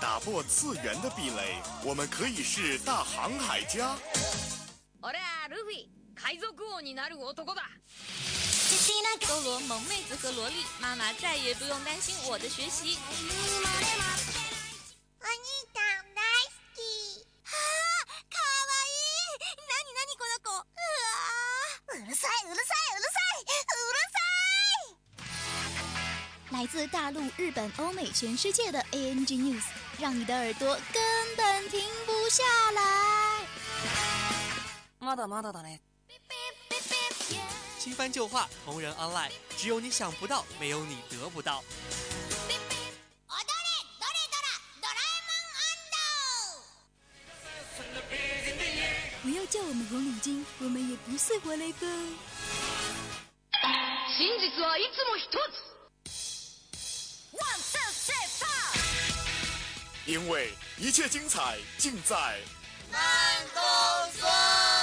打破次元的壁垒，我们可以是大航海家。我俩路飞，海賊王になる男だ。搜罗萌妹子和萝莉，妈妈再也不用担心我的学习。お兄ちゃん大好き。あーかわいい。なになにこの子。うわうるさいうるさ 来自大陆、日本、欧美、全世界的 ANG News，让你的耳朵根本停不下来。まだまだだね。新番旧话，同人 online，只有你想不到，没有你得不到。踊れドレドラドラえもん安不要叫我们红领巾，我们也不是活雷锋。真実はいつも一つ。 因为一切精彩尽在慢动作。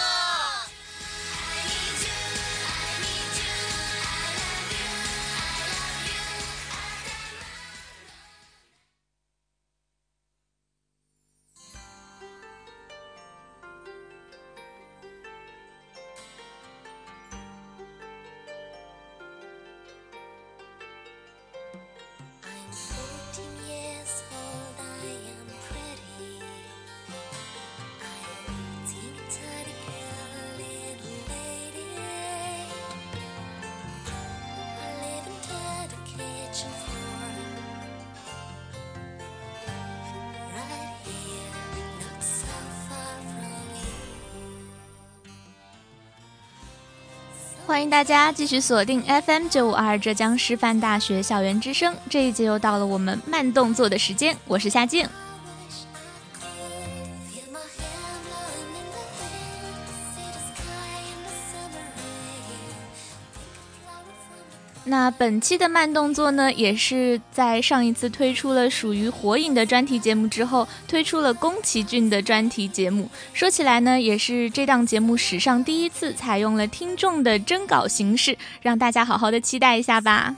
欢迎大家继续锁定 FM 九五二浙江师范大学校园之声，这一节又到了我们慢动作的时间，我是夏静。那本期的慢动作呢，也是在上一次推出了属于火影的专题节目之后，推出了宫崎骏的专题节目。说起来呢，也是这档节目史上第一次采用了听众的征稿形式，让大家好好的期待一下吧。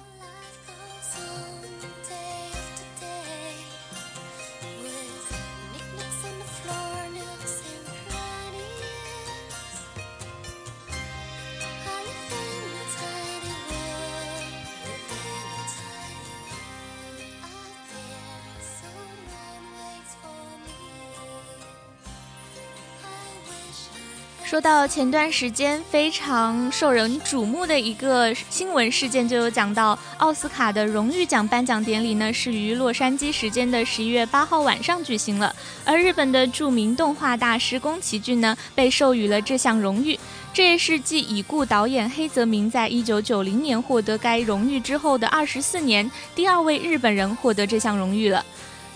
到前段时间非常受人瞩目的一个新闻事件，就有讲到奥斯卡的荣誉奖颁奖典礼呢，是于洛杉矶时间的十一月八号晚上举行了。而日本的著名动画大师宫崎骏呢，被授予了这项荣誉。这也是继已故导演黑泽明在一九九零年获得该荣誉之后的二十四年，第二位日本人获得这项荣誉了。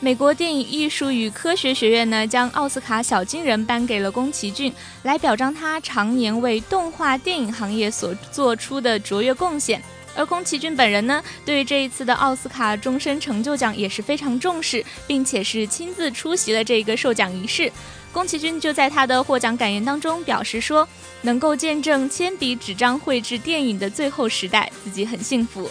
美国电影艺术与科学学院呢，将奥斯卡小金人颁给了宫崎骏，来表彰他常年为动画电影行业所做出的卓越贡献。而宫崎骏本人呢，对这一次的奥斯卡终身成就奖也是非常重视，并且是亲自出席了这个授奖仪式。宫崎骏就在他的获奖感言当中表示说，能够见证铅笔纸张绘制电影的最后时代，自己很幸福。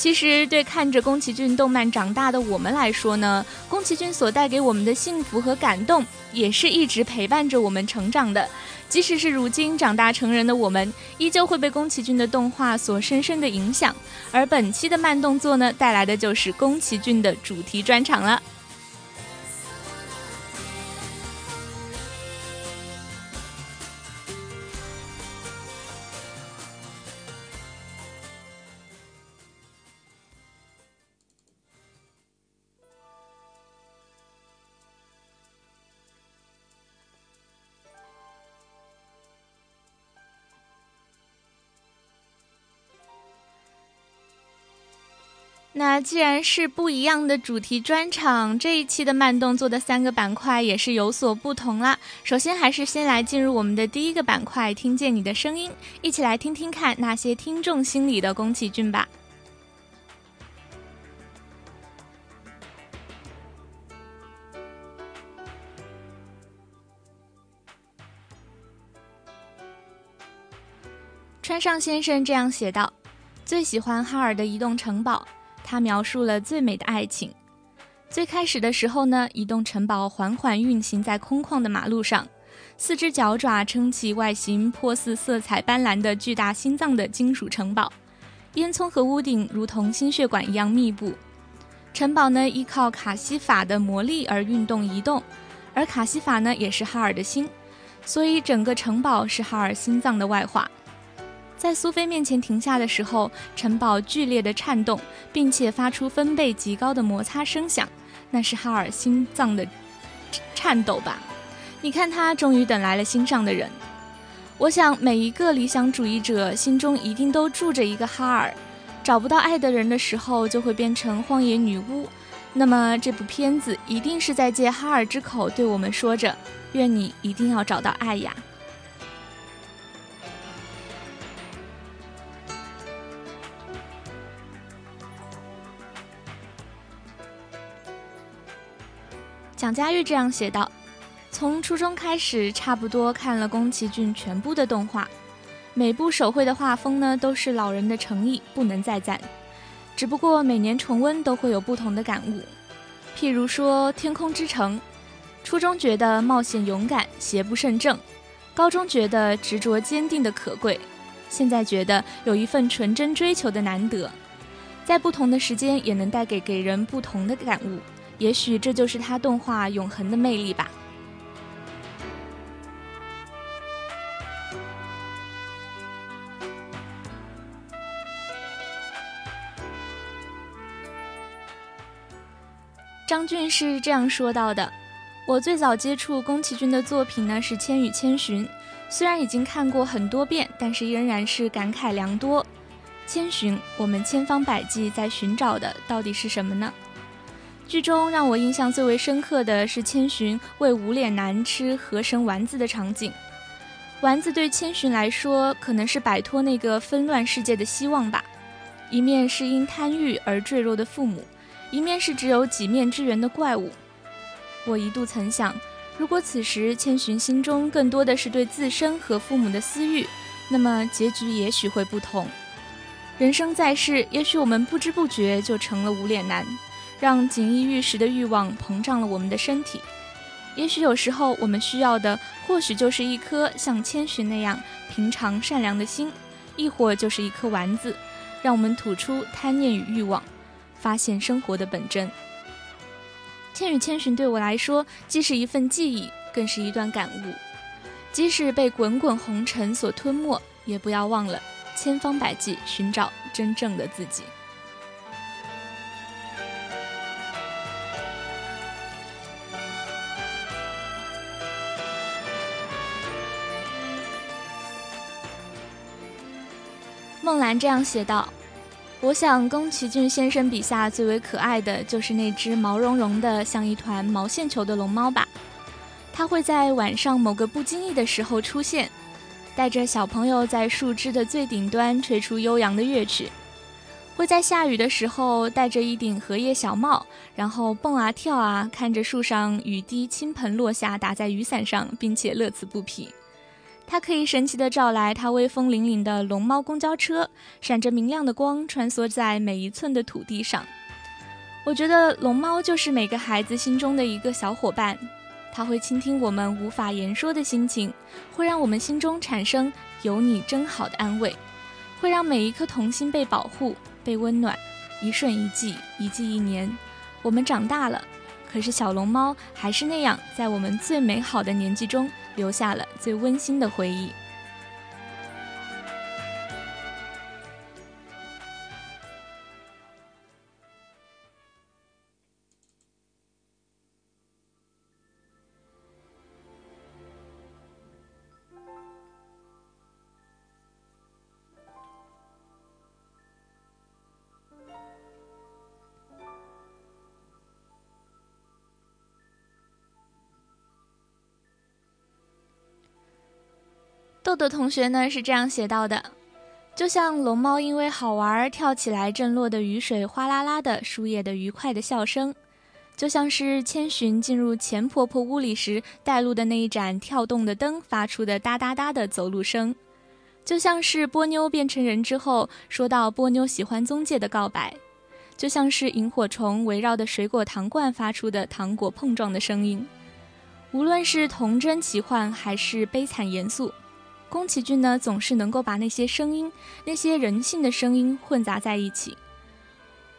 其实，对看着宫崎骏动漫长大的我们来说呢，宫崎骏所带给我们的幸福和感动，也是一直陪伴着我们成长的。即使是如今长大成人的我们，依旧会被宫崎骏的动画所深深的影响。而本期的慢动作呢，带来的就是宫崎骏的主题专场了。那既然是不一样的主题专场，这一期的慢动作的三个板块也是有所不同啦。首先，还是先来进入我们的第一个板块，听见你的声音，一起来听听看那些听众心里的宫崎骏吧。川上先生这样写道：“最喜欢哈尔的移动城堡。”他描述了最美的爱情。最开始的时候呢，一栋城堡缓缓运行在空旷的马路上，四只脚爪撑起外形颇似色彩斑斓的巨大心脏的金属城堡，烟囱和屋顶如同心血管一样密布。城堡呢，依靠卡西法的魔力而运动移动，而卡西法呢，也是哈尔的心，所以整个城堡是哈尔心脏的外化。在苏菲面前停下的时候，城堡剧烈的颤动，并且发出分贝极高的摩擦声响，那是哈尔心脏的颤抖吧？你看，他终于等来了心上的人。我想，每一个理想主义者心中一定都住着一个哈尔。找不到爱的人的时候，就会变成荒野女巫。那么，这部片子一定是在借哈尔之口对我们说着：愿你一定要找到爱呀！蒋佳玉这样写道：“从初中开始，差不多看了宫崎骏全部的动画，每部手绘的画风呢都是老人的诚意，不能再赞。只不过每年重温都会有不同的感悟。譬如说《天空之城》，初中觉得冒险勇敢，邪不胜正；高中觉得执着坚定的可贵；现在觉得有一份纯真追求的难得。在不同的时间，也能带给给人不同的感悟。”也许这就是他动画永恒的魅力吧。张俊是这样说到的：“我最早接触宫崎骏的作品呢是《千与千寻》，虽然已经看过很多遍，但是仍然是感慨良多。千寻，我们千方百计在寻找的到底是什么呢？”剧中让我印象最为深刻的是千寻为无脸男吃河神丸子的场景。丸子对千寻来说，可能是摆脱那个纷乱世界的希望吧。一面是因贪欲而坠落的父母，一面是只有几面之缘的怪物。我一度曾想，如果此时千寻心中更多的是对自身和父母的私欲，那么结局也许会不同。人生在世，也许我们不知不觉就成了无脸男。让锦衣玉食的欲望膨胀了我们的身体，也许有时候我们需要的，或许就是一颗像千寻那样平常善良的心，亦或就是一颗丸子，让我们吐出贪念与欲望，发现生活的本真。《千与千寻》对我来说，既是一份记忆，更是一段感悟。即使被滚滚红尘所吞没，也不要忘了千方百计寻找真正的自己。梦兰这样写道：“我想，宫崎骏先生笔下最为可爱的就是那只毛茸茸的、像一团毛线球的龙猫吧。它会在晚上某个不经意的时候出现，带着小朋友在树枝的最顶端吹出悠扬的乐曲；会在下雨的时候戴着一顶荷叶小帽，然后蹦啊跳啊，看着树上雨滴倾盆落下，打在雨伞上，并且乐此不疲。”它可以神奇地照来它威风凛凛的龙猫公交车，闪着明亮的光，穿梭在每一寸的土地上。我觉得龙猫就是每个孩子心中的一个小伙伴，它会倾听我们无法言说的心情，会让我们心中产生“有你真好”的安慰，会让每一颗童心被保护、被温暖。一瞬一季，一季一年，我们长大了。可是小龙猫还是那样，在我们最美好的年纪中留下了最温馨的回忆。豆豆同学呢是这样写到的：就像龙猫因为好玩跳起来，震落的雨水哗啦啦的，树叶的愉快的笑声；就像是千寻进入钱婆婆屋里时带路的那一盏跳动的灯发出的哒哒哒的走路声；就像是波妞变成人之后说到波妞喜欢宗介的告白；就像是萤火虫围绕的水果糖罐发出的糖果碰撞的声音。无论是童真奇幻还是悲惨严肃，宫崎骏呢总是能够把那些声音、那些人性的声音混杂在一起。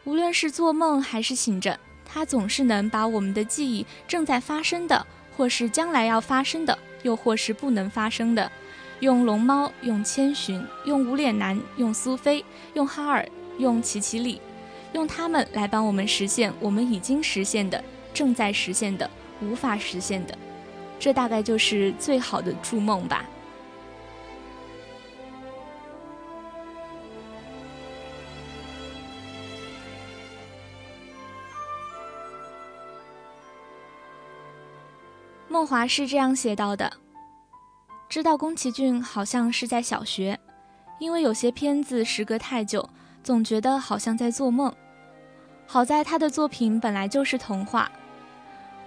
无论是做梦还是醒着，他总是能把我们的记忆正在发生的，或是将来要发生的，又或是不能发生的。用龙猫，用千寻，用无脸男，用苏菲，用哈尔，用奇奇里，用他们来帮我们实现我们已经实现的、正在实现的、无法实现的。这大概就是最好的筑梦吧。梦华是这样写到的。知道宫崎骏好像是在小学，因为有些片子时隔太久，总觉得好像在做梦。好在他的作品本来就是童话。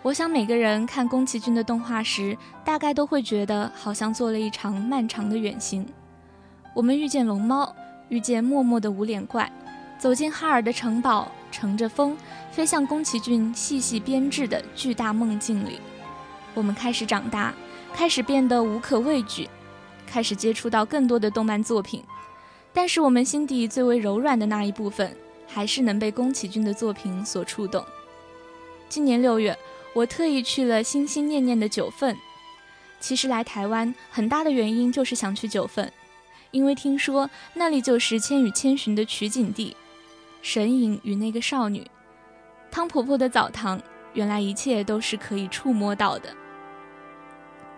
我想每个人看宫崎骏的动画时，大概都会觉得好像做了一场漫长的远行。我们遇见龙猫，遇见默默的无脸怪，走进哈尔的城堡，乘着风飞向宫崎骏细细编制的巨大梦境里。我们开始长大。开始变得无可畏惧，开始接触到更多的动漫作品，但是我们心底最为柔软的那一部分，还是能被宫崎骏的作品所触动。今年六月，我特意去了心心念念的九份。其实来台湾很大的原因就是想去九份，因为听说那里就是《千与千寻》的取景地，神隐与那个少女，汤婆婆的澡堂，原来一切都是可以触摸到的。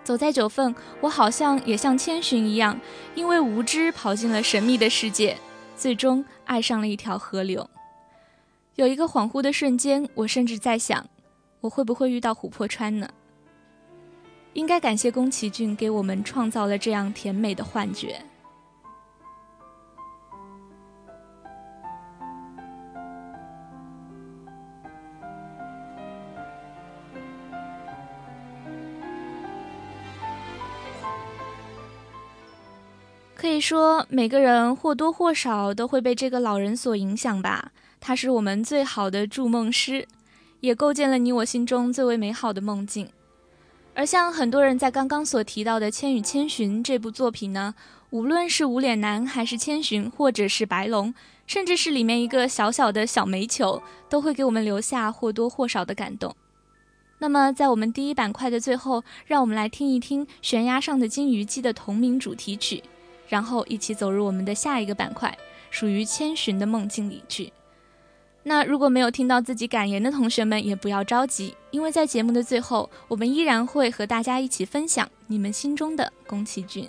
走在九份，我好像也像千寻一样，因为无知跑进了神秘的世界，最终爱上了一条河流。有一个恍惚的瞬间，我甚至在想，我会不会遇到琥珀川呢？应该感谢宫崎骏给我们创造了这样甜美的幻觉。以说，每个人或多或少都会被这个老人所影响吧。他是我们最好的筑梦师，也构建了你我心中最为美好的梦境。而像很多人在刚刚所提到的《千与千寻》这部作品呢，无论是无脸男，还是千寻，或者是白龙，甚至是里面一个小小的小煤球，都会给我们留下或多或少的感动。那么，在我们第一板块的最后，让我们来听一听《悬崖上的金鱼姬》的同名主题曲。然后一起走入我们的下一个板块，属于千寻的梦境里去。那如果没有听到自己感言的同学们，也不要着急，因为在节目的最后，我们依然会和大家一起分享你们心中的宫崎骏。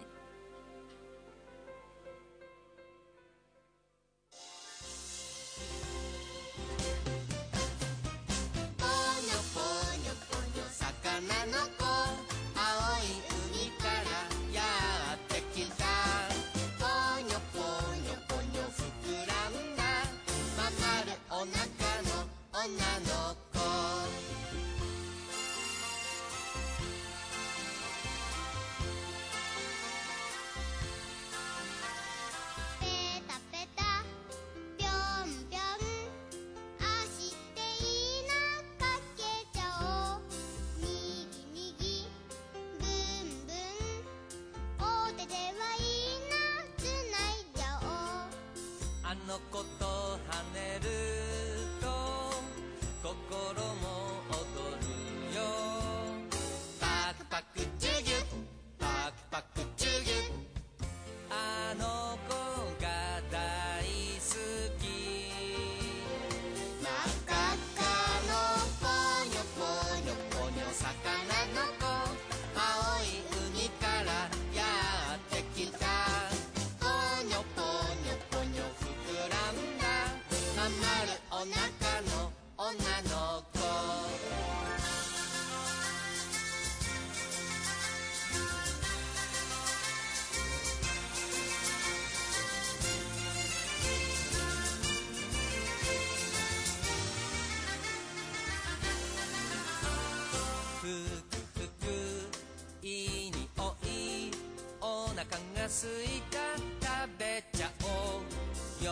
い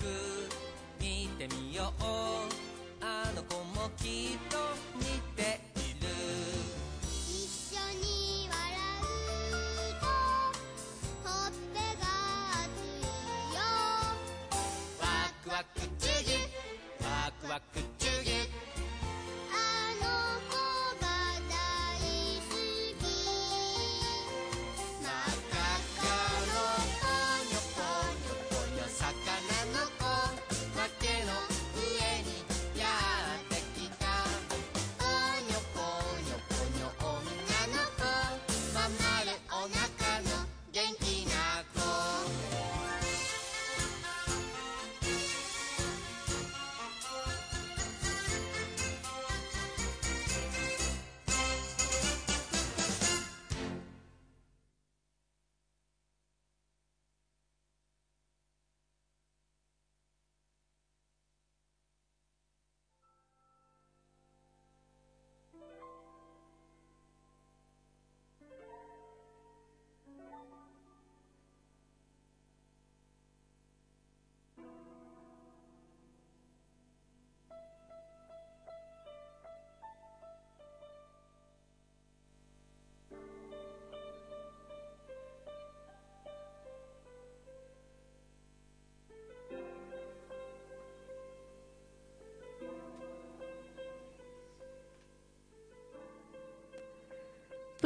た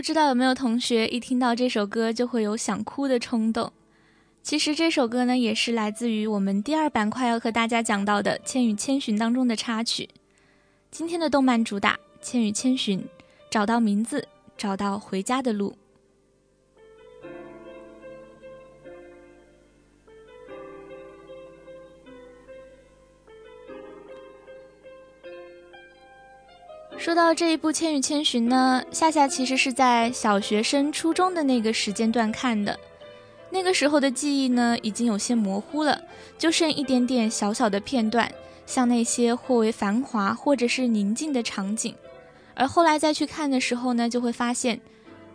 不知道有没有同学一听到这首歌就会有想哭的冲动？其实这首歌呢，也是来自于我们第二板块要和大家讲到的《千与千寻》当中的插曲。今天的动漫主打《千与千寻》，找到名字，找到回家的路。说到这一部《千与千寻》呢，夏夏其实是在小学生初中的那个时间段看的，那个时候的记忆呢已经有些模糊了，就剩一点点小小的片段，像那些或为繁华或者是宁静的场景。而后来再去看的时候呢，就会发现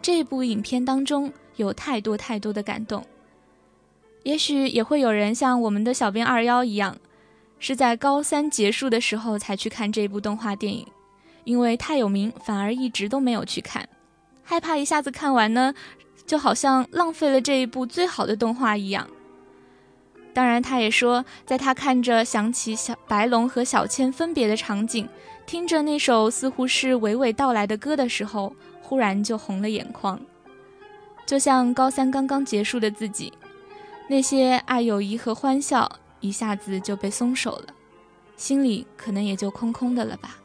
这部影片当中有太多太多的感动。也许也会有人像我们的小编二幺一样，是在高三结束的时候才去看这部动画电影。因为太有名，反而一直都没有去看，害怕一下子看完呢，就好像浪费了这一部最好的动画一样。当然，他也说，在他看着想起小白龙和小千分别的场景，听着那首似乎是娓娓道来的歌的时候，忽然就红了眼眶，就像高三刚刚结束的自己，那些爱、友谊和欢笑一下子就被松手了，心里可能也就空空的了吧。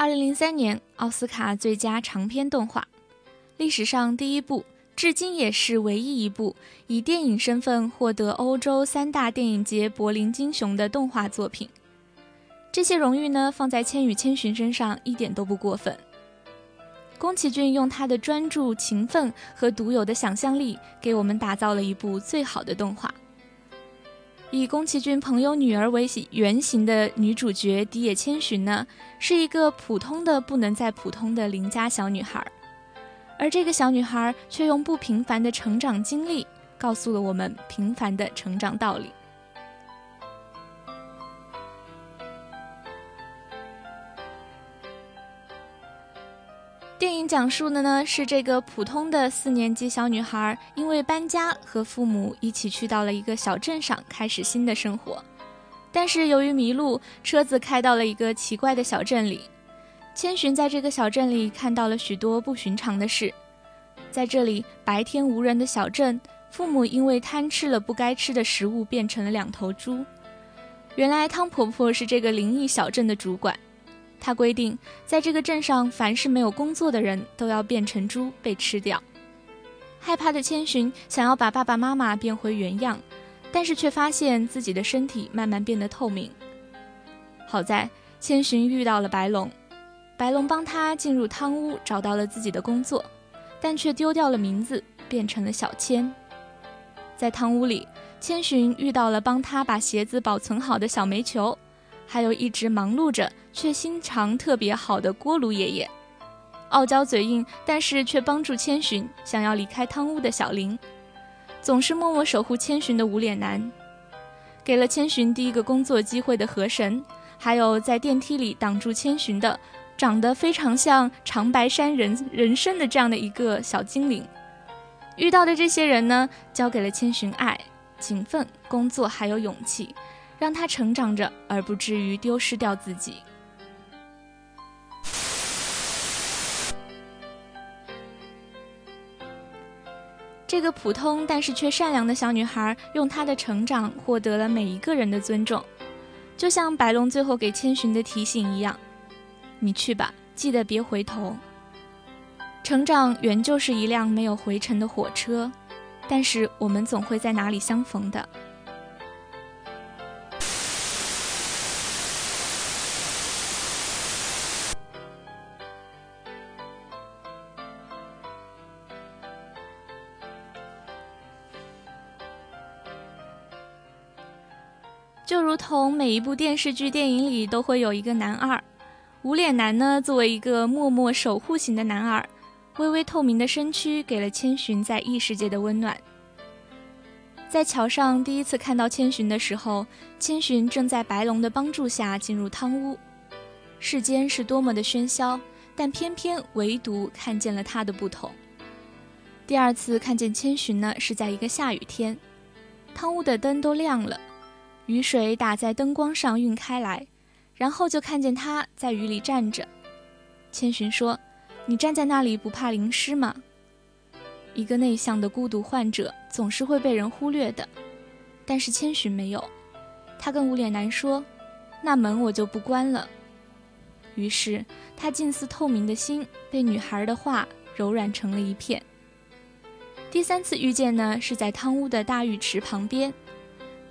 二零零三年奥斯卡最佳长篇动画，历史上第一部，至今也是唯一一部以电影身份获得欧洲三大电影节柏林金熊的动画作品。这些荣誉呢，放在《千与千寻》身上一点都不过分。宫崎骏用他的专注、勤奋和独有的想象力，给我们打造了一部最好的动画。以宫崎骏朋友女儿为原型的女主角荻野千寻呢，是一个普通的不能再普通的邻家小女孩，而这个小女孩却用不平凡的成长经历，告诉了我们平凡的成长道理。讲述的呢是这个普通的四年级小女孩，因为搬家和父母一起去到了一个小镇上，开始新的生活。但是由于迷路，车子开到了一个奇怪的小镇里。千寻在这个小镇里看到了许多不寻常的事。在这里，白天无人的小镇，父母因为贪吃了不该吃的食物，变成了两头猪。原来汤婆婆是这个灵异小镇的主管。他规定，在这个镇上，凡是没有工作的人都要变成猪被吃掉。害怕的千寻想要把爸爸妈妈变回原样，但是却发现自己的身体慢慢变得透明。好在千寻遇到了白龙，白龙帮他进入汤屋，找到了自己的工作，但却丢掉了名字，变成了小千。在汤屋里，千寻遇到了帮他把鞋子保存好的小煤球，还有一直忙碌着却心肠特别好的锅炉爷爷。傲娇嘴硬，但是却帮助千寻想要离开汤屋的小林，总是默默守护千寻的无脸男，给了千寻第一个工作机会的河神，还有在电梯里挡住千寻的，长得非常像长白山人人参的这样的一个小精灵。遇到的这些人呢，教给了千寻爱、勤奋、工作还有勇气，让他成长着，而不至于丢失掉自己。这个普通但是却善良的小女孩，用她的成长获得了每一个人的尊重，就像白龙最后给千寻的提醒一样：“你去吧，记得别回头。”成长原就是一辆没有回程的火车，但是我们总会在哪里相逢的。每一部电视剧、电影里都会有一个男二，无脸男呢，作为一个默默守护型的男二，微微透明的身躯给了千寻在异世界的温暖。在桥上第一次看到千寻的时候，千寻正在白龙的帮助下进入汤屋。世间是多么的喧嚣，但偏偏唯独看见了他的不同。第二次看见千寻呢，是在一个下雨天，汤屋的灯都亮了。雨水打在灯光上晕开来，然后就看见他在雨里站着。千寻说：“你站在那里不怕淋湿吗？”一个内向的孤独患者总是会被人忽略的，但是千寻没有。他跟无脸男说：“那门我就不关了。”于是他近似透明的心被女孩的话柔软成了一片。第三次遇见呢，是在汤屋的大浴池旁边。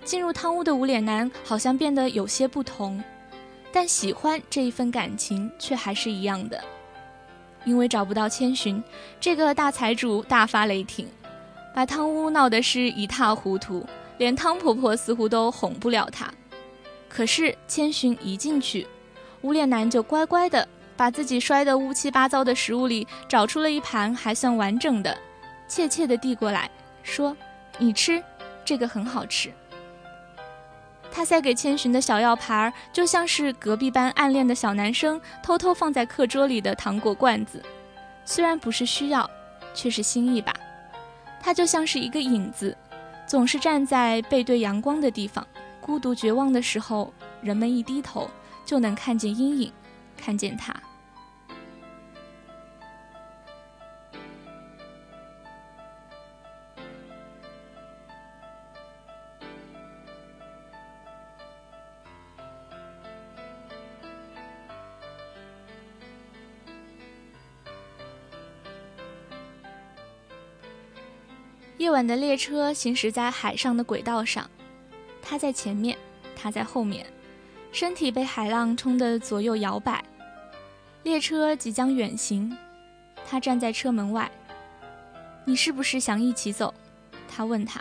进入汤屋的无脸男好像变得有些不同，但喜欢这一份感情却还是一样的。因为找不到千寻，这个大财主大发雷霆，把汤屋闹得是一塌糊涂，连汤婆婆似乎都哄不了他。可是千寻一进去，无脸男就乖乖的把自己摔得乌七八糟的食物里找出了一盘还算完整的，怯怯的递过来说：“你吃，这个很好吃。”他塞给千寻的小药盘儿，就像是隔壁班暗恋的小男生偷偷放在课桌里的糖果罐子。虽然不是需要，却是心意吧。他就像是一个影子，总是站在背对阳光的地方。孤独绝望的时候，人们一低头就能看见阴影，看见他。夜晚的列车行驶在海上的轨道上，他在前面，他在后面，身体被海浪冲得左右摇摆。列车即将远行，他站在车门外。你是不是想一起走？他问他。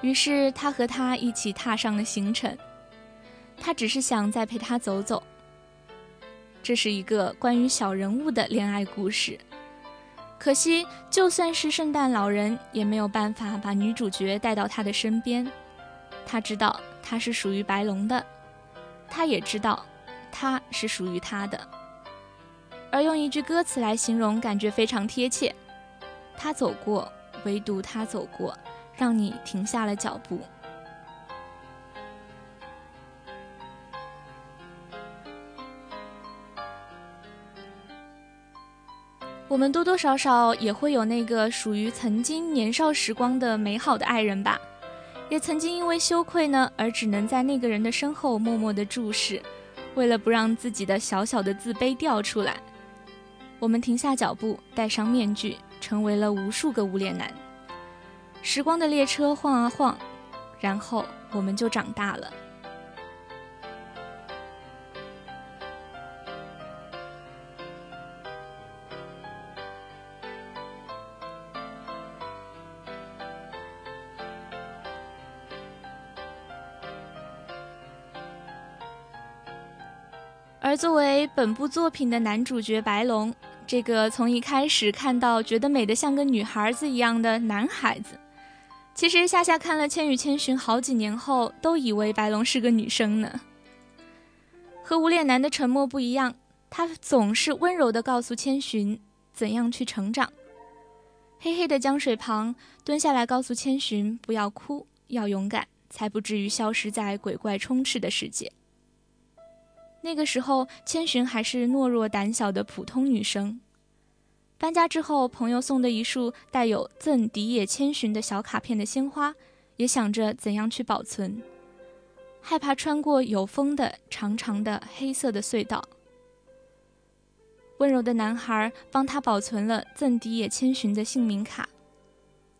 于是他和他一起踏上了行程。他只是想再陪他走走。这是一个关于小人物的恋爱故事。可惜，就算是圣诞老人，也没有办法把女主角带到他的身边。他知道他是属于白龙的，他也知道他是属于他的。而用一句歌词来形容，感觉非常贴切：他走过，唯独他走过，让你停下了脚步。我们多多少少也会有那个属于曾经年少时光的美好的爱人吧，也曾经因为羞愧呢，而只能在那个人的身后默默的注视，为了不让自己的小小的自卑掉出来，我们停下脚步，戴上面具，成为了无数个无脸男。时光的列车晃啊晃，然后我们就长大了。作为本部作品的男主角白龙，这个从一开始看到觉得美得像个女孩子一样的男孩子，其实夏夏看了《千与千寻》好几年后，都以为白龙是个女生呢。和无脸男的沉默不一样，他总是温柔地告诉千寻怎样去成长。黑黑的江水旁，蹲下来告诉千寻不要哭，要勇敢，才不至于消失在鬼怪充斥的世界。那个时候，千寻还是懦弱胆小的普通女生。搬家之后，朋友送的一束带有“赠荻野千寻”的小卡片的鲜花，也想着怎样去保存，害怕穿过有风的长长的黑色的隧道。温柔的男孩帮他保存了赠荻野千寻的姓名卡，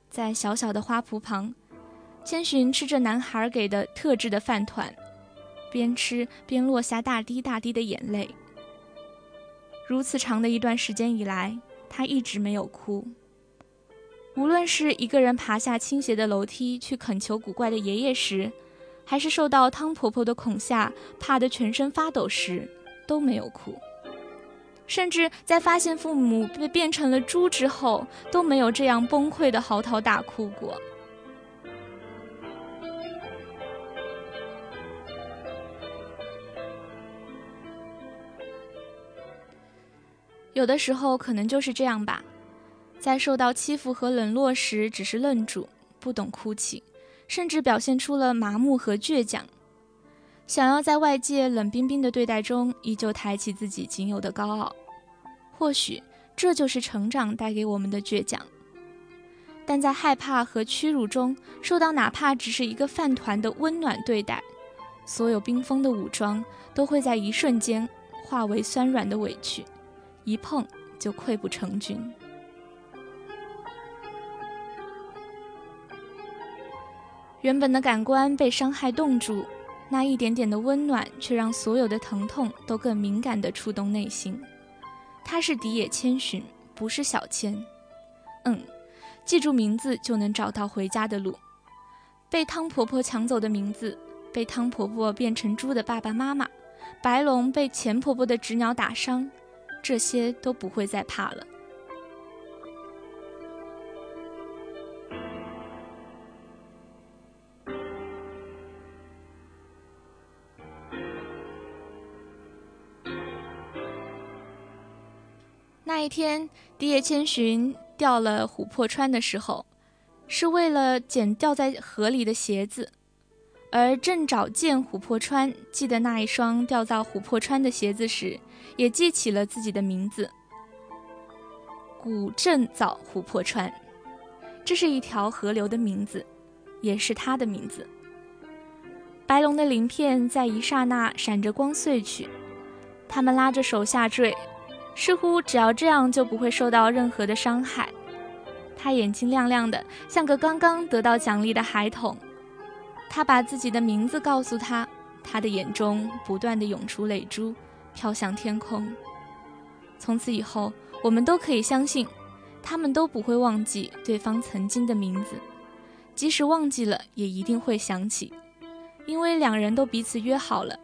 在小小的花圃旁，千寻吃着男孩给的特制的饭团。边吃边落下大滴大滴的眼泪。如此长的一段时间以来，他一直没有哭。无论是一个人爬下倾斜的楼梯去恳求古怪的爷爷时，还是受到汤婆婆的恐吓怕得全身发抖时，都没有哭。甚至在发现父母被变成了猪之后，都没有这样崩溃的嚎啕大哭过。有的时候可能就是这样吧，在受到欺负和冷落时，只是愣住，不懂哭泣，甚至表现出了麻木和倔强，想要在外界冷冰冰的对待中，依旧抬起自己仅有的高傲。或许这就是成长带给我们的倔强。但在害怕和屈辱中，受到哪怕只是一个饭团的温暖对待，所有冰封的武装都会在一瞬间化为酸软的委屈。一碰就溃不成军。原本的感官被伤害冻住，那一点点的温暖却让所有的疼痛都更敏感地触动内心。他是荻野千寻，不是小千。嗯，记住名字就能找到回家的路。被汤婆婆抢走的名字，被汤婆婆变成猪的爸爸妈妈，白龙被钱婆婆的纸鸟打伤。这些都不会再怕了。那一天，第野千寻掉了琥珀川的时候，是为了捡掉在河里的鞋子，而正找见琥珀川，记得那一双掉在琥珀川的鞋子时。也记起了自己的名字——古镇早琥珀川，这是一条河流的名字，也是他的名字。白龙的鳞片在一刹那闪着光碎去，他们拉着手下坠，似乎只要这样就不会受到任何的伤害。他眼睛亮亮的，像个刚刚得到奖励的孩童。他把自己的名字告诉他，他的眼中不断的涌出泪珠。飘向天空。从此以后，我们都可以相信，他们都不会忘记对方曾经的名字，即使忘记了，也一定会想起，因为两人都彼此约好了。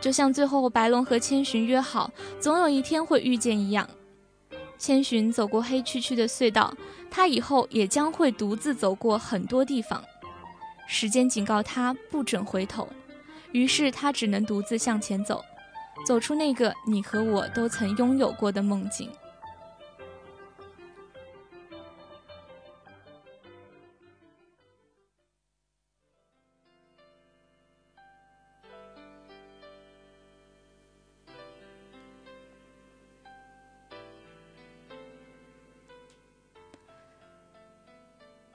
就像最后白龙和千寻约好，总有一天会遇见一样。千寻走过黑黢黢的隧道，他以后也将会独自走过很多地方。时间警告他不准回头，于是他只能独自向前走。走出那个你和我都曾拥有过的梦境。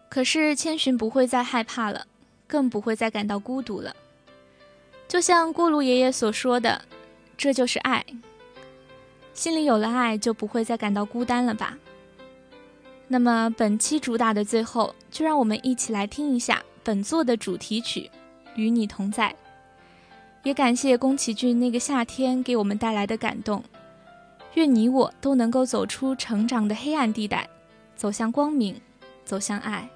可是千寻不会再害怕了，更不会再感到孤独了。就像锅炉爷爷所说的。这就是爱，心里有了爱，就不会再感到孤单了吧？那么本期主打的最后，就让我们一起来听一下本作的主题曲《与你同在》。也感谢宫崎骏那个夏天给我们带来的感动。愿你我都能够走出成长的黑暗地带，走向光明，走向爱。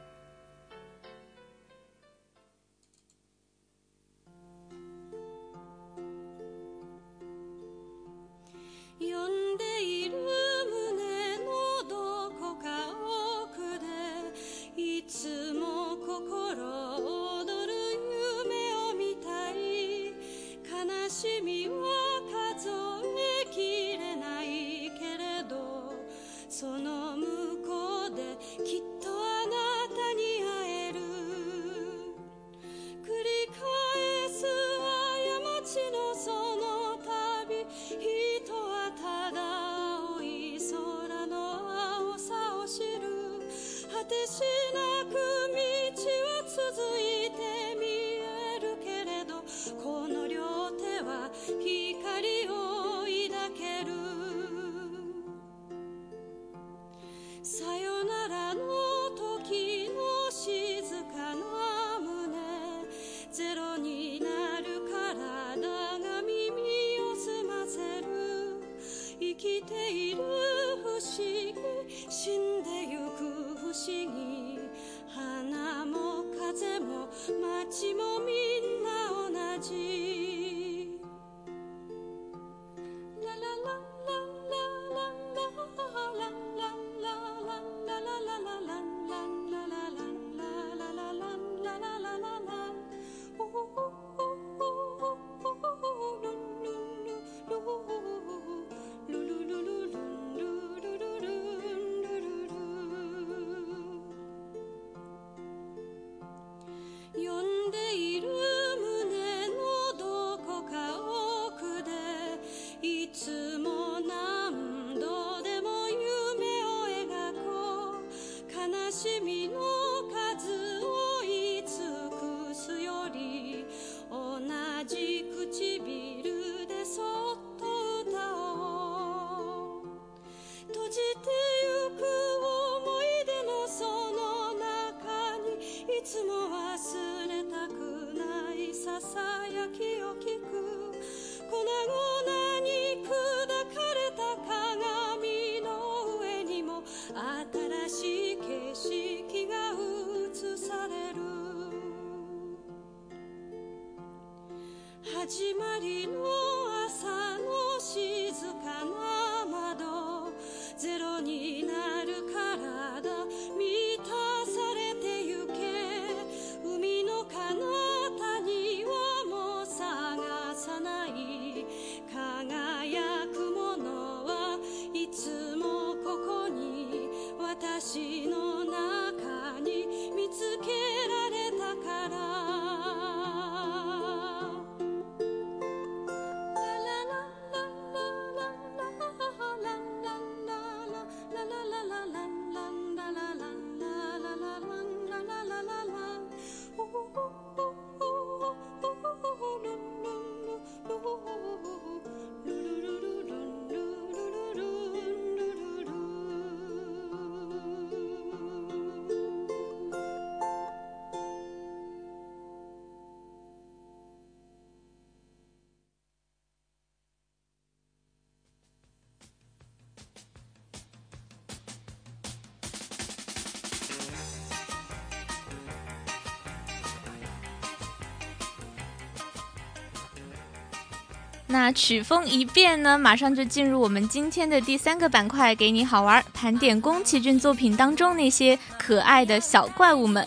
那曲风一变呢，马上就进入我们今天的第三个板块，给你好玩，盘点宫崎骏作品当中那些可爱的小怪物们。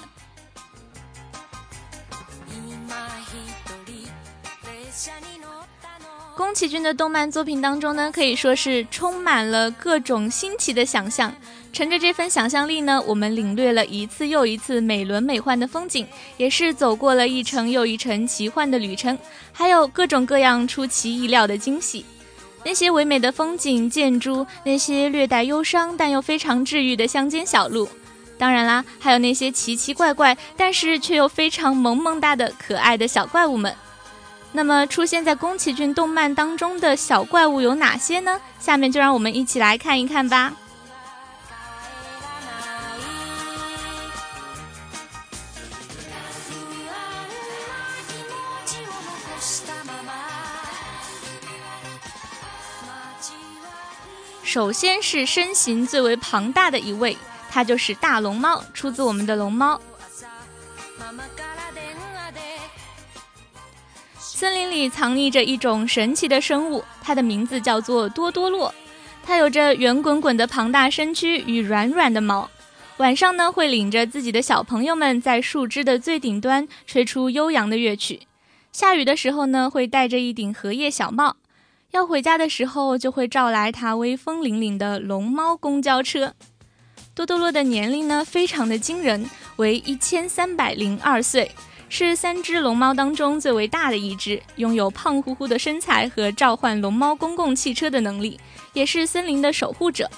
宫崎骏的动漫作品当中呢，可以说是充满了各种新奇的想象。乘着这份想象力呢，我们领略了一次又一次美轮美奂的风景，也是走过了一程又一程奇幻的旅程，还有各种各样出其意料的惊喜。那些唯美的风景、建筑，那些略带忧伤但又非常治愈的乡间小路，当然啦，还有那些奇奇怪怪但是却又非常萌萌哒的可爱的小怪物们。那么，出现在宫崎骏动漫当中的小怪物有哪些呢？下面就让我们一起来看一看吧。首先是身形最为庞大的一位，它就是大龙猫，出自我们的龙猫。森林里藏匿着一种神奇的生物，它的名字叫做多多洛。它有着圆滚滚的庞大身躯与软软的毛，晚上呢会领着自己的小朋友们在树枝的最顶端吹出悠扬的乐曲。下雨的时候呢，会戴着一顶荷叶小帽。要回家的时候，就会召来它威风凛凛的龙猫公交车。多多洛的年龄呢，非常的惊人，为一千三百零二岁，是三只龙猫当中最为大的一只，拥有胖乎乎的身材和召唤龙猫公共汽车的能力，也是森林的守护者。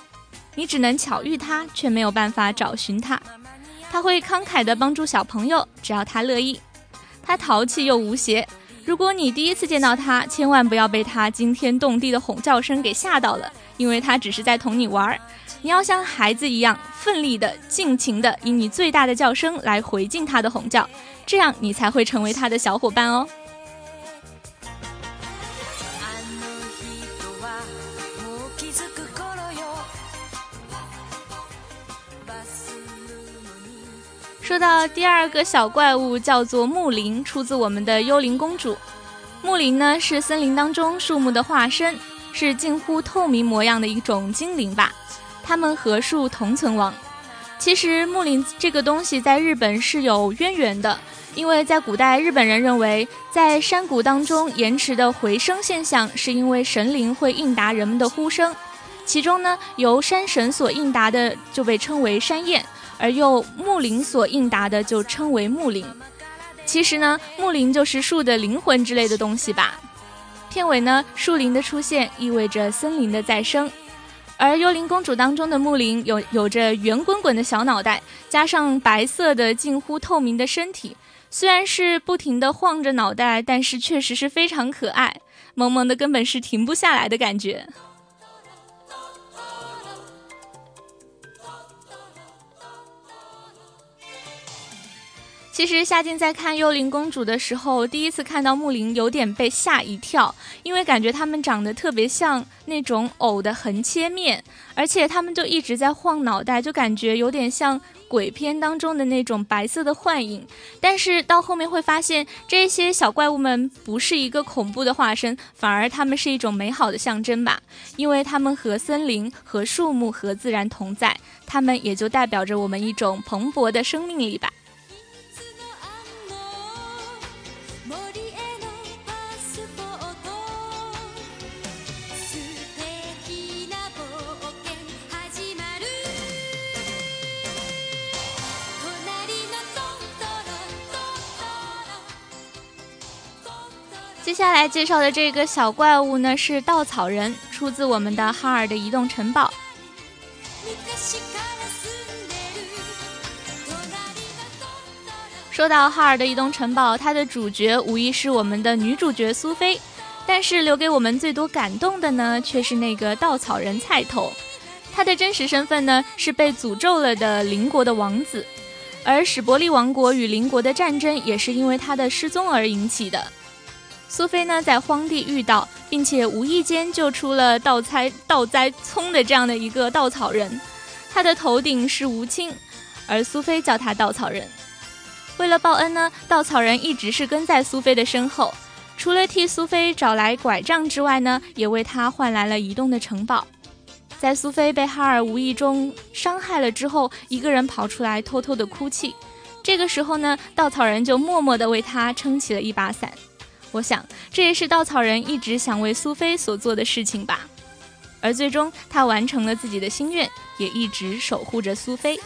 你只能巧遇它，却没有办法找寻它。他会慷慨地帮助小朋友，只要他乐意。他淘气又无邪。如果你第一次见到他，千万不要被他惊天动地的吼叫声给吓到了，因为他只是在同你玩儿。你要像孩子一样奋力的、尽情的，以你最大的叫声来回敬他的吼叫，这样你才会成为他的小伙伴哦。说到第二个小怪物，叫做木灵，出自我们的《幽灵公主》。木灵呢是森林当中树木的化身，是近乎透明模样的一种精灵吧。它们和树同存亡。其实木灵这个东西在日本是有渊源的，因为在古代日本人认为，在山谷当中延迟的回声现象，是因为神灵会应答人们的呼声。其中呢，由山神所应答的就被称为山雁。而又木灵所应答的就称为木灵，其实呢，木灵就是树的灵魂之类的东西吧。片尾呢，树林的出现意味着森林的再生，而幽灵公主当中的木灵有有着圆滚滚的小脑袋，加上白色的近乎透明的身体，虽然是不停的晃着脑袋，但是确实是非常可爱，萌萌的根本是停不下来的感觉。其实夏静在看《幽灵公主》的时候，第一次看到木灵，有点被吓一跳，因为感觉他们长得特别像那种藕的横切面，而且他们就一直在晃脑袋，就感觉有点像鬼片当中的那种白色的幻影。但是到后面会发现，这些小怪物们不是一个恐怖的化身，反而他们是一种美好的象征吧，因为他们和森林、和树木、和自然同在，他们也就代表着我们一种蓬勃的生命力吧。接下来介绍的这个小怪物呢，是稻草人，出自我们的哈尔的移动城堡。说到哈尔的移动城堡，它的主角无疑是我们的女主角苏菲，但是留给我们最多感动的呢，却是那个稻草人菜头。他的真实身份呢，是被诅咒了的邻国的王子，而史伯利王国与邻国的战争也是因为他的失踪而引起的。苏菲呢，在荒地遇到，并且无意间救出了倒栽倒栽葱的这样的一个稻草人，他的头顶是吴青，而苏菲叫他稻草人。为了报恩呢，稻草人一直是跟在苏菲的身后，除了替苏菲找来拐杖之外呢，也为她换来了移动的城堡。在苏菲被哈尔无意中伤害了之后，一个人跑出来偷偷的哭泣，这个时候呢，稻草人就默默地为他撑起了一把伞。我想，这也是稻草人一直想为苏菲所做的事情吧。而最终，他完成了自己的心愿，也一直守护着苏菲。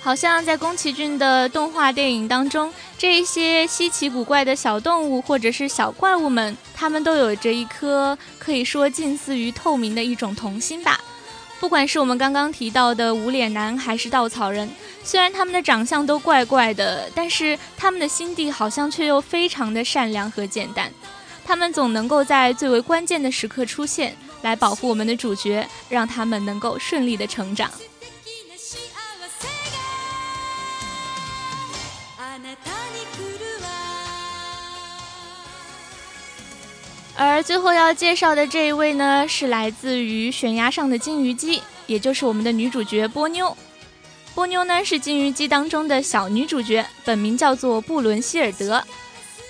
好像在宫崎骏的动画电影当中，这些稀奇古怪的小动物或者是小怪物们，他们都有着一颗可以说近似于透明的一种童心吧。不管是我们刚刚提到的无脸男，还是稻草人，虽然他们的长相都怪怪的，但是他们的心地好像却又非常的善良和简单。他们总能够在最为关键的时刻出现，来保护我们的主角，让他们能够顺利的成长。而最后要介绍的这一位呢，是来自于悬崖上的金鱼姬，也就是我们的女主角波妞。波妞呢是金鱼姬当中的小女主角，本名叫做布伦希尔德。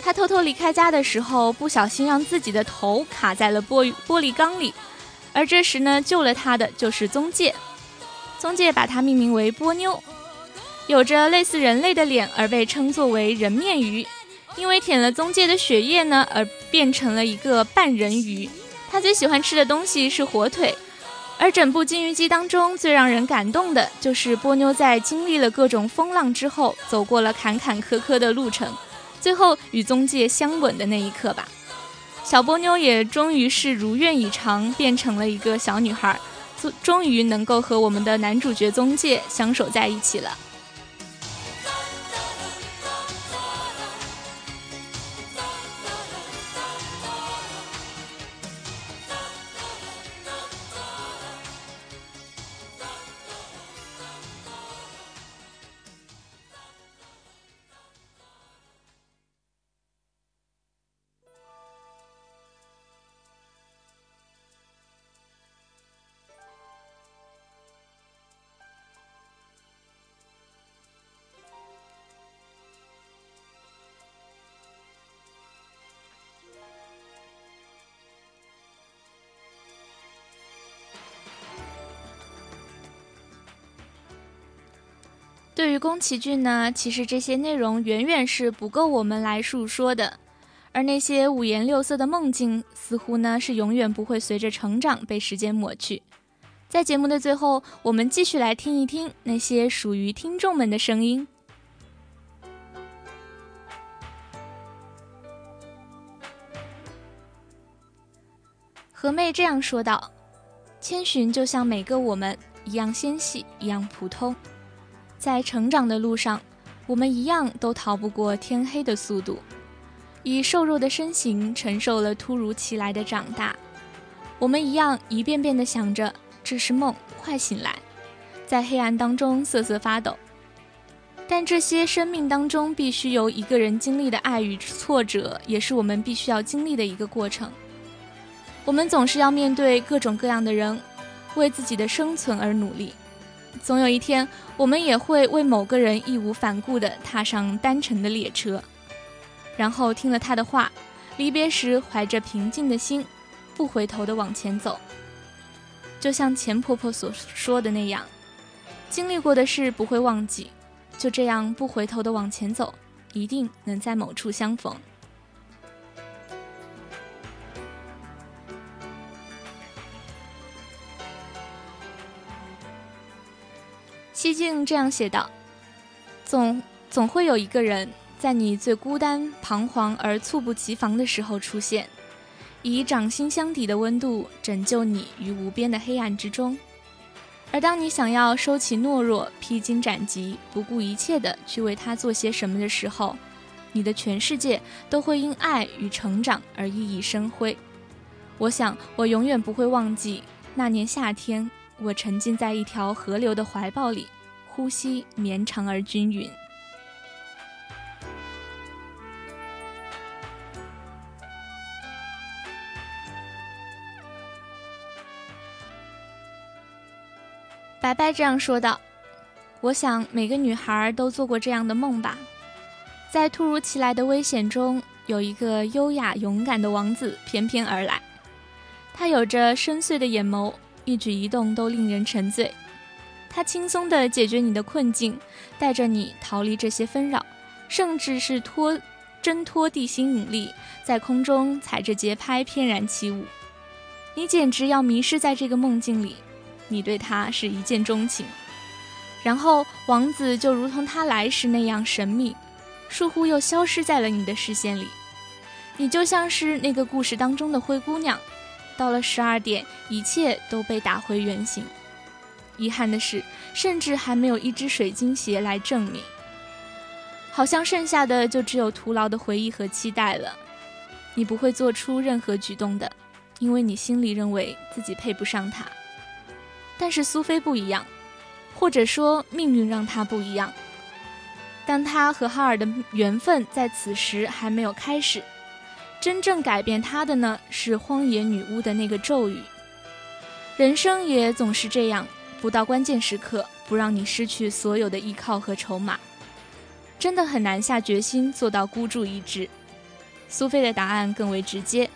她偷偷离开家的时候，不小心让自己的头卡在了玻玻璃缸里，而这时呢，救了她的就是宗介。宗介把她命名为波妞，有着类似人类的脸，而被称作为人面鱼。因为舔了宗介的血液呢，而变成了一个半人鱼。他最喜欢吃的东西是火腿。而整部《金鱼姬》当中最让人感动的就是波妞在经历了各种风浪之后，走过了坎坎坷坷的路程，最后与宗介相吻的那一刻吧。小波妞也终于是如愿以偿，变成了一个小女孩，终终于能够和我们的男主角宗介相守在一起了。对于宫崎骏呢，其实这些内容远远是不够我们来述说的，而那些五颜六色的梦境，似乎呢是永远不会随着成长被时间抹去。在节目的最后，我们继续来听一听那些属于听众们的声音。何妹这样说道：“千寻就像每个我们一样纤细，一样普通。”在成长的路上，我们一样都逃不过天黑的速度，以瘦弱的身形承受了突如其来的长大。我们一样一遍遍地想着这是梦，快醒来，在黑暗当中瑟瑟发抖。但这些生命当中必须由一个人经历的爱与挫折，也是我们必须要经历的一个过程。我们总是要面对各种各样的人，为自己的生存而努力。总有一天，我们也会为某个人义无反顾地踏上单程的列车，然后听了他的话，离别时怀着平静的心，不回头地往前走。就像钱婆婆所说的那样，经历过的事不会忘记，就这样不回头地往前走，一定能在某处相逢。西境这样写道：“总总会有一个人，在你最孤单、彷徨而猝不及防的时候出现，以掌心相抵的温度拯救你于无边的黑暗之中。而当你想要收起懦弱、披荆斩棘、不顾一切的去为他做些什么的时候，你的全世界都会因爱与成长而熠熠生辉。我想，我永远不会忘记那年夏天。”我沉浸在一条河流的怀抱里，呼吸绵长而均匀。白白这样说道：“我想每个女孩都做过这样的梦吧，在突如其来的危险中，有一个优雅勇敢的王子翩翩而来，他有着深邃的眼眸。”一举一动都令人沉醉，他轻松地解决你的困境，带着你逃离这些纷扰，甚至是脱挣脱地心引力，在空中踩着节拍翩然起舞。你简直要迷失在这个梦境里，你对他是一见钟情。然后王子就如同他来时那样神秘，倏忽又消失在了你的视线里。你就像是那个故事当中的灰姑娘。到了十二点，一切都被打回原形。遗憾的是，甚至还没有一只水晶鞋来证明。好像剩下的就只有徒劳的回忆和期待了。你不会做出任何举动的，因为你心里认为自己配不上他。但是苏菲不一样，或者说命运让她不一样。当她和哈尔的缘分在此时还没有开始。真正改变他的呢，是荒野女巫的那个咒语。人生也总是这样，不到关键时刻，不让你失去所有的依靠和筹码，真的很难下决心做到孤注一掷。苏菲的答案更为直接，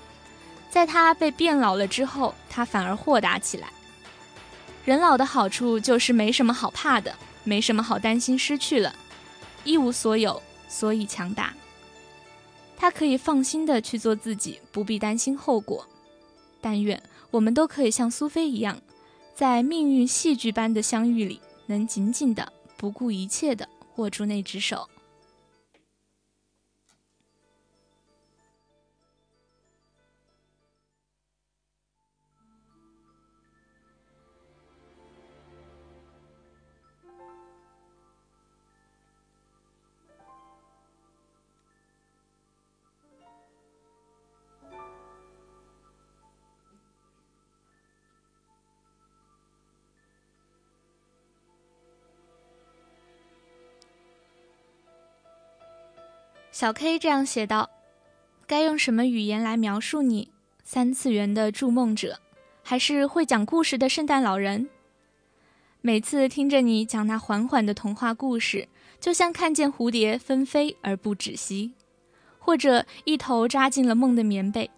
在她被变老了之后，她反而豁达起来。人老的好处就是没什么好怕的，没什么好担心失去了，一无所有，所以强大。他可以放心的去做自己，不必担心后果。但愿我们都可以像苏菲一样，在命运戏剧般的相遇里，能紧紧的、不顾一切的握住那只手。小 K 这样写道：“该用什么语言来描述你？三次元的筑梦者，还是会讲故事的圣诞老人？每次听着你讲那缓缓的童话故事，就像看见蝴蝶纷飞而不止息，或者一头扎进了梦的棉被。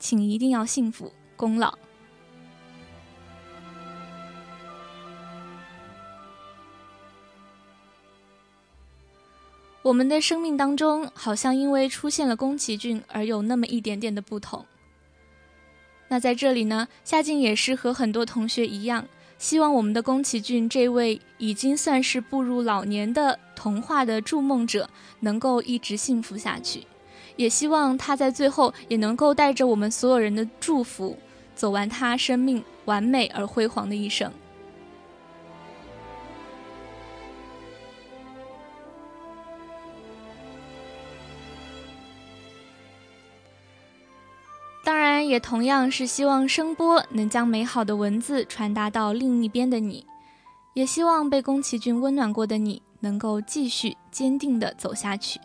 请一定要幸福，功劳。”我们的生命当中，好像因为出现了宫崎骏而有那么一点点的不同。那在这里呢，夏静也是和很多同学一样，希望我们的宫崎骏这位已经算是步入老年的童话的筑梦者，能够一直幸福下去，也希望他在最后也能够带着我们所有人的祝福，走完他生命完美而辉煌的一生。也同样是希望声波能将美好的文字传达到另一边的你，也希望被宫崎骏温暖过的你能够继续坚定地走下去。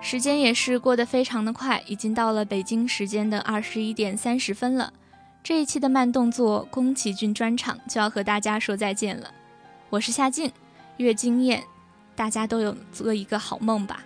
时间也是过得非常的快，已经到了北京时间的二十一点三十分了。这一期的慢动作宫崎骏专场就要和大家说再见了，我是夏静。越惊艳，大家都有做一个好梦吧。